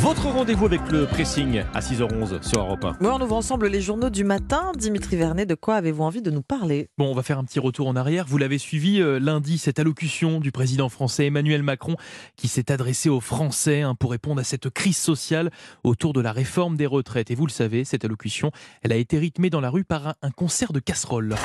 Votre rendez-vous avec le pressing à 6h11 sur Europe 1. Oui, on ouvre ensemble les journaux du matin. Dimitri Vernet, de quoi avez-vous envie de nous parler? Bon, on va faire un petit retour en arrière. Vous l'avez suivi euh, lundi, cette allocution du président français Emmanuel Macron qui s'est adressé aux Français hein, pour répondre à cette crise sociale autour de la réforme des retraites. Et vous le savez, cette allocution, elle a été rythmée dans la rue par un, un concert de casseroles.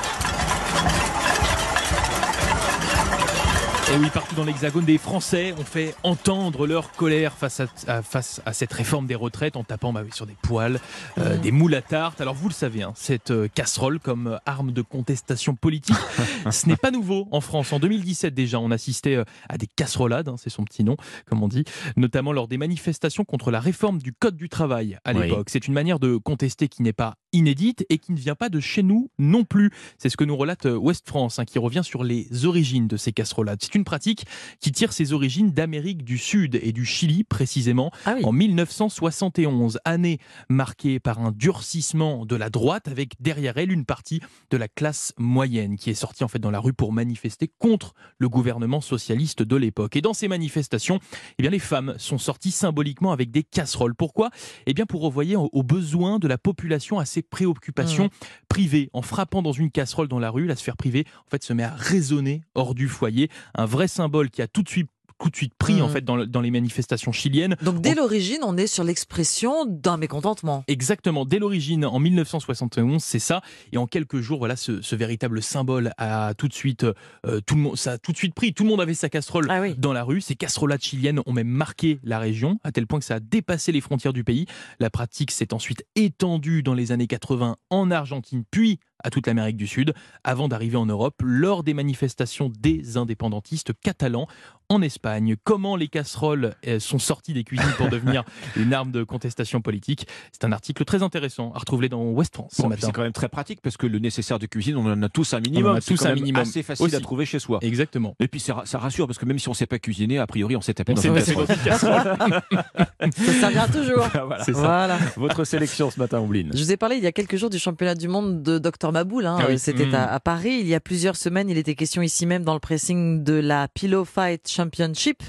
Et oui, partout dans l'Hexagone, des Français ont fait entendre leur colère face à, à- face à cette réforme des retraites en tapant bah oui, sur des poêles, euh, des moules à tarte. Alors vous le savez, hein, cette euh, casserole comme euh, arme de contestation politique, ce n'est pas nouveau en France. En 2017 déjà, on assistait euh, à des casserolades, hein, c'est son petit nom, comme on dit, notamment lors des manifestations contre la réforme du Code du travail à Oui. l'époque. C'est une manière de contester qui n'est pas inédite et qui ne vient pas de chez nous non plus. C'est ce que nous relate euh, Ouest France, hein, qui revient sur les origines de ces casserolades. C'est une pratique qui tire ses origines d'Amérique du Sud et du Chili précisément Ah oui. en 1971, année marquée par un durcissement de la droite avec derrière elle une partie de la classe moyenne qui est sortie en fait dans la rue pour manifester contre le gouvernement socialiste de l'époque. Et dans ces manifestations, eh bien les femmes sont sorties symboliquement avec des casseroles. Pourquoi? Eh bien pour renvoyer aux besoins de la population à préoccupations privées. En frappant dans une casserole dans la rue, la sphère privée en fait se met à résonner hors du foyer, un vrai symbole qui a tout de suite tout de suite pris en Mhm. fait dans, le- dans les manifestations chiliennes. Donc dès On- l'origine, on est sur l'expression d'un mécontentement. Exactement, dès l'origine, en 1971, c'est ça. Et en quelques jours, voilà, ce, ce véritable symbole a tout de suite, euh, tout le monde, ça a tout de suite pris. Tout le monde avait sa casserole Ah oui. dans la rue. Ces casserolades chiliennes ont même marqué la région, à tel point que ça a dépassé les frontières du pays. La pratique s'est ensuite étendue dans les années 80 en Argentine, puis à toute l'Amérique du Sud, avant d'arriver en Europe lors des manifestations des indépendantistes catalans en Espagne. Comment les casseroles euh, sont sorties des cuisines pour devenir une arme de contestation politique? C'est un article très intéressant à retrouver dans West France ce Bon, c'est quand même très pratique parce que le nécessaire de cuisine, on en a tous un minimum. On en a C'est tous quand un même minimum assez facile aussi. à trouver chez soi. Exactement. Et puis ça, ça rassure parce que même si on ne sait pas cuisiner, a priori on s'est tapé On dans une casserole. dans une casserole. Ça servira toujours. Voilà. C'est ça. Voilà. Votre sélection ce matin, Ombline. Je vous ai parlé il y a quelques jours du championnat du monde de Dr Maboul. hein. Ah oui. C'était Mmh. à, à Paris. Il y a plusieurs semaines, il était question ici même dans le pressing de la Pillow Fight Championship,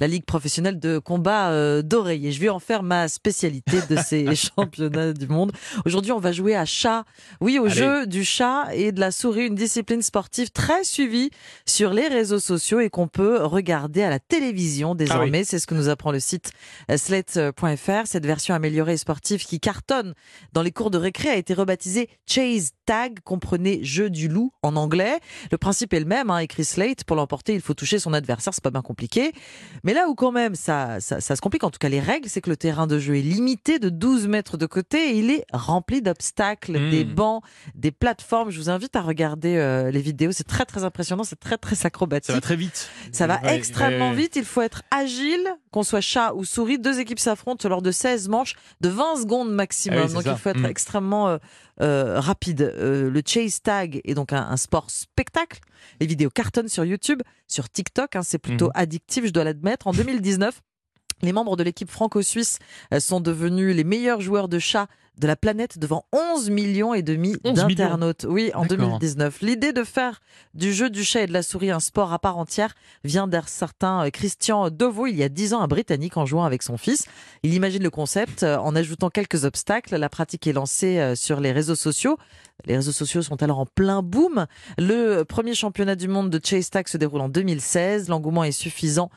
la ligue professionnelle de combat euh, d'oreille. Et je vais en faire ma spécialité de ces championnats du monde. Aujourd'hui, on va jouer à chat. Oui, au Allez. jeu du chat et de la souris, une discipline sportive très suivie sur les réseaux sociaux et qu'on peut regarder à la télévision désormais. C'est ce que nous apprend le site euh, slate.fr. Cette version améliorée et sportive qui cartonne dans les cours de récré a été rebaptisée Chase Tag, comprenez jeu du loup en anglais. Le principe est le même, hein, écrit Slate. Pour l'emporter, il faut toucher son adversaire, c'est pas bien compliqué. Mais là où quand même ça, ça, ça se complique, en tout cas les règles, c'est que le terrain de jeu est limité de 12 mètres de côté et il est rempli d'obstacles, Mm. des bancs, des plateformes. Je vous invite à regarder euh, les vidéos, c'est très très impressionnant, c'est très très acrobatique. Ça va très vite. Ça va Ouais, extrêmement ouais. vite. Il faut être agile, qu'on soit chat ou souris. Deux équipes s'affrontent lors de 16 manches de 20 secondes maximum. Ah oui, donc ça. il faut être Mm. extrêmement euh, euh, rapide. Euh, le chase tag est donc un, un sport spectacle. Les vidéos cartonnent sur YouTube, sur TikTok. hein, c'est plutôt Mhm. addictif, je dois l'admettre. En 2019. Les membres de l'équipe franco-suisse sont devenus les meilleurs joueurs de chat de la planète devant 11 millions et demi 11 millions. d'internautes. Oui, en D'accord. 2019. L'idée de faire du jeu du chat et de la souris un sport à part entière vient d'un certain euh, Christian Deveau, il y a 10 ans, un Britannique, en jouant avec son fils. Il imagine le concept euh, en ajoutant quelques obstacles. La pratique est lancée euh, sur les réseaux sociaux. Les réseaux sociaux sont alors en plein boom. Le premier championnat du monde de Chase Tag se déroule en 2016. L'engouement est suffisant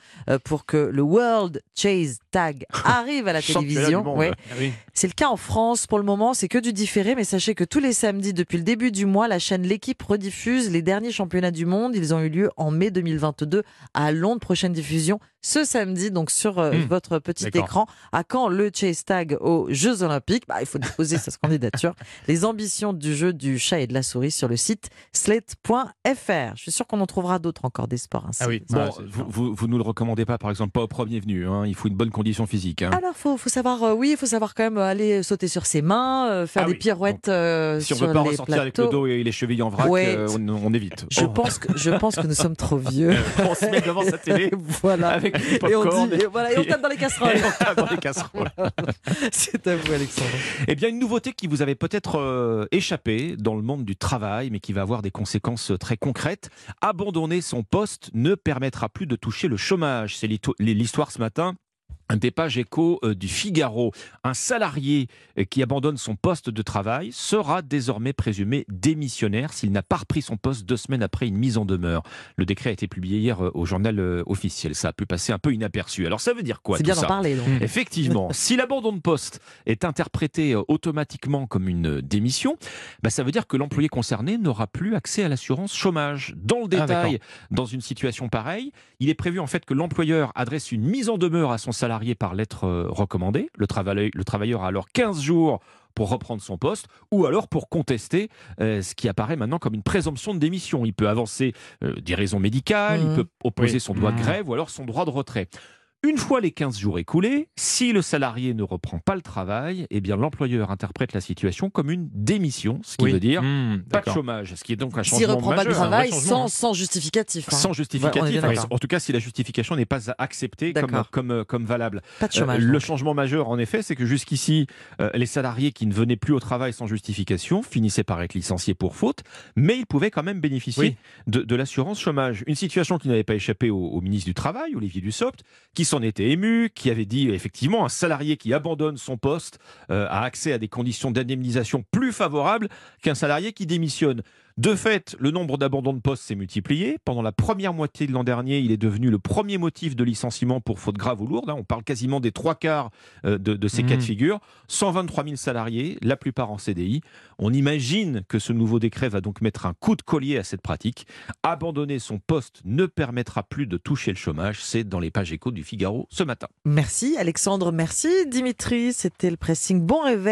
pour que le World Chase Tag arrive à la télévision. Ah oui. C'est le cas en France pour le moment, c'est que du différé, mais sachez que tous les samedis depuis le début du mois, la chaîne L'équipe rediffuse les derniers championnats du monde. Ils ont eu lieu en mai 2022 à Londres, prochaine diffusion ce samedi, donc sur euh, Hmm. votre petit écran. À quand le Chase Tag aux Jeux Olympiques? Bah, Il faut déposer sa candidature. Les ambitions du jeu du chat et de la souris sur le site slate.fr. Je suis sûr qu'on en trouvera d'autres encore des sports. ainsi. Ah oui. Bon, vous, vous, vous nous le recommandez pas, par exemple, pas au premier venu. hein. Il faut une bonne condition physique. hein. Alors, faut, faut savoir, euh, oui, il faut savoir quand même aller sauter sur ses mains, euh, faire Ah des oui. pirouettes euh, Si on sur veut pas les ressortir avec le dos et les chevilles en vrac, Ouais. euh, on, on évite. Je Oh. pense que je pense que nous sommes trop vieux. on se met devant sa télé voilà. avec du Et on, popcorn dit, et voilà, et on tape dans les casseroles. et on tape dans les casseroles. C'est à vous, Alexandre. Eh bien, une nouveauté qui vous avait peut-être euh, échappé dans le monde du travail, mais qui va avoir des conséquences très concrètes. Abandonner son poste ne permettra plus de toucher le chômage. C'est l'histoire ce matin des pages écho euh, du Figaro. Un salarié euh, qui abandonne son poste de travail sera désormais présumé démissionnaire s'il n'a pas repris son poste deux semaines après une mise en demeure. Le décret a été publié hier euh, au journal officiel. Ça a pu passer un peu inaperçu. Alors ça veut dire quoi C'est bien d'en parler. Donc. Effectivement, si l'abandon de poste est interprété automatiquement comme une démission, bah, ça veut dire que l'employé concerné n'aura plus accès à l'assurance chômage. Dans le ah, détail, dans une situation pareille, il est prévu en fait que l'employeur adresse une mise en demeure à son salarié par lettre euh, recommandée. Le, le travailleur a alors 15 jours pour reprendre son poste ou alors pour contester euh, ce qui apparaît maintenant comme une présomption de démission. Il peut avancer euh, des raisons médicales, il mmh. peut opposer son droit de mmh. grève ou alors son droit de retrait. Une fois les 15 jours écoulés, si le salarié ne reprend pas le travail, eh bien l'employeur interprète la situation comme une démission, ce qui veut dire mmh, pas de chômage, ce qui est donc un changement S'il reprend pas le travail sans, sans, justificatif. Hein. Sans justificatif, en tout cas si la justification n'est pas acceptée comme, comme, euh, comme, valable. Pas de chômage. Euh, le changement majeur, en effet, c'est que jusqu'ici, euh, les salariés qui ne venaient plus au travail sans justification finissaient par être licenciés pour faute, mais ils pouvaient quand même bénéficier de, de l'assurance chômage. Une situation qui n'avait pas échappé au, au ministre du Travail, Olivier Dussopt, qui s'en était ému, qui avait dit effectivement un salarié qui abandonne son poste euh, a accès à des conditions d'indemnisation plus favorables qu'un salarié qui démissionne. De fait, le nombre d'abandons de poste s'est multiplié. Pendant la première moitié de l'an dernier, il est devenu le premier motif de licenciement pour faute grave ou lourde. Hein. On parle quasiment des trois quarts euh, de, ces cas de mmh. figure. 123 000 salariés, la plupart en CDI. On imagine que ce nouveau décret va donc mettre un coup de collier à cette pratique. Abandonner son poste ne permettra plus de toucher le chômage. C'est dans les pages échos du Figaro ce matin. Merci Alexandre, merci Dimitri. C'était le pressing. Bon réveil.